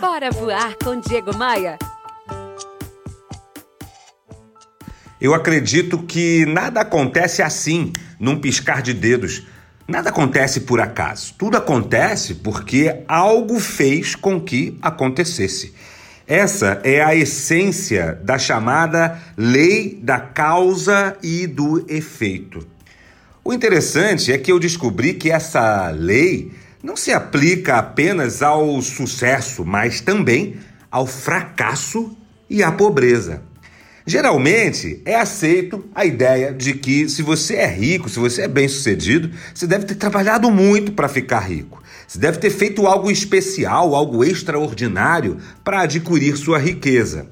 Bora voar com Diego Maia. Eu acredito que nada acontece assim, num piscar de dedos. Nada acontece por acaso. Tudo acontece porque algo fez com que acontecesse. Essa é a essência da chamada lei da causa e do efeito. O interessante é que eu descobri que essa lei não se aplica apenas ao sucesso, mas também ao fracasso e à pobreza. Geralmente é aceito a ideia de que se você é rico, se você é bem-sucedido, você deve ter trabalhado muito para ficar rico. Você deve ter feito algo especial, algo extraordinário para adquirir sua riqueza.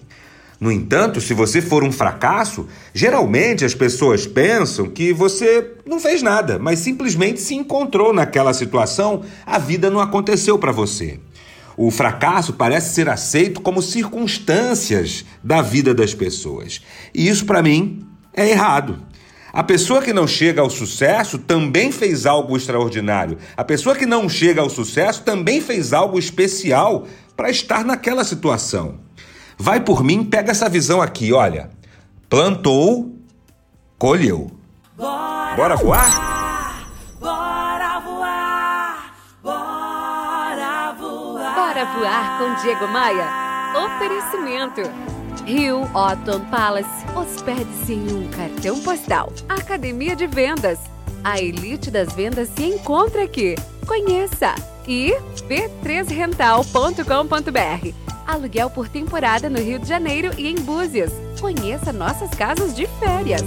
No entanto, se você for um fracasso, geralmente as pessoas pensam que você não fez nada, mas simplesmente se encontrou naquela situação, a vida não aconteceu para você. O fracasso parece ser aceito como circunstâncias da vida das pessoas. E isso, para mim, é errado. A pessoa que não chega ao sucesso também fez algo extraordinário. A pessoa que não chega ao sucesso também fez algo especial para estar naquela situação. Vai por mim, pega essa visão aqui, olha. Plantou, colheu. Bora, Bora voar? Bora voar com Diego Maia? Oferecimento. Rio Otton Palace. Hospede-se em um cartão postal. Academia de Vendas. A elite das vendas se encontra aqui. Conheça! E b3rental.com.br. Aluguel por temporada no Rio de Janeiro e em Búzios. Conheça nossas casas de férias.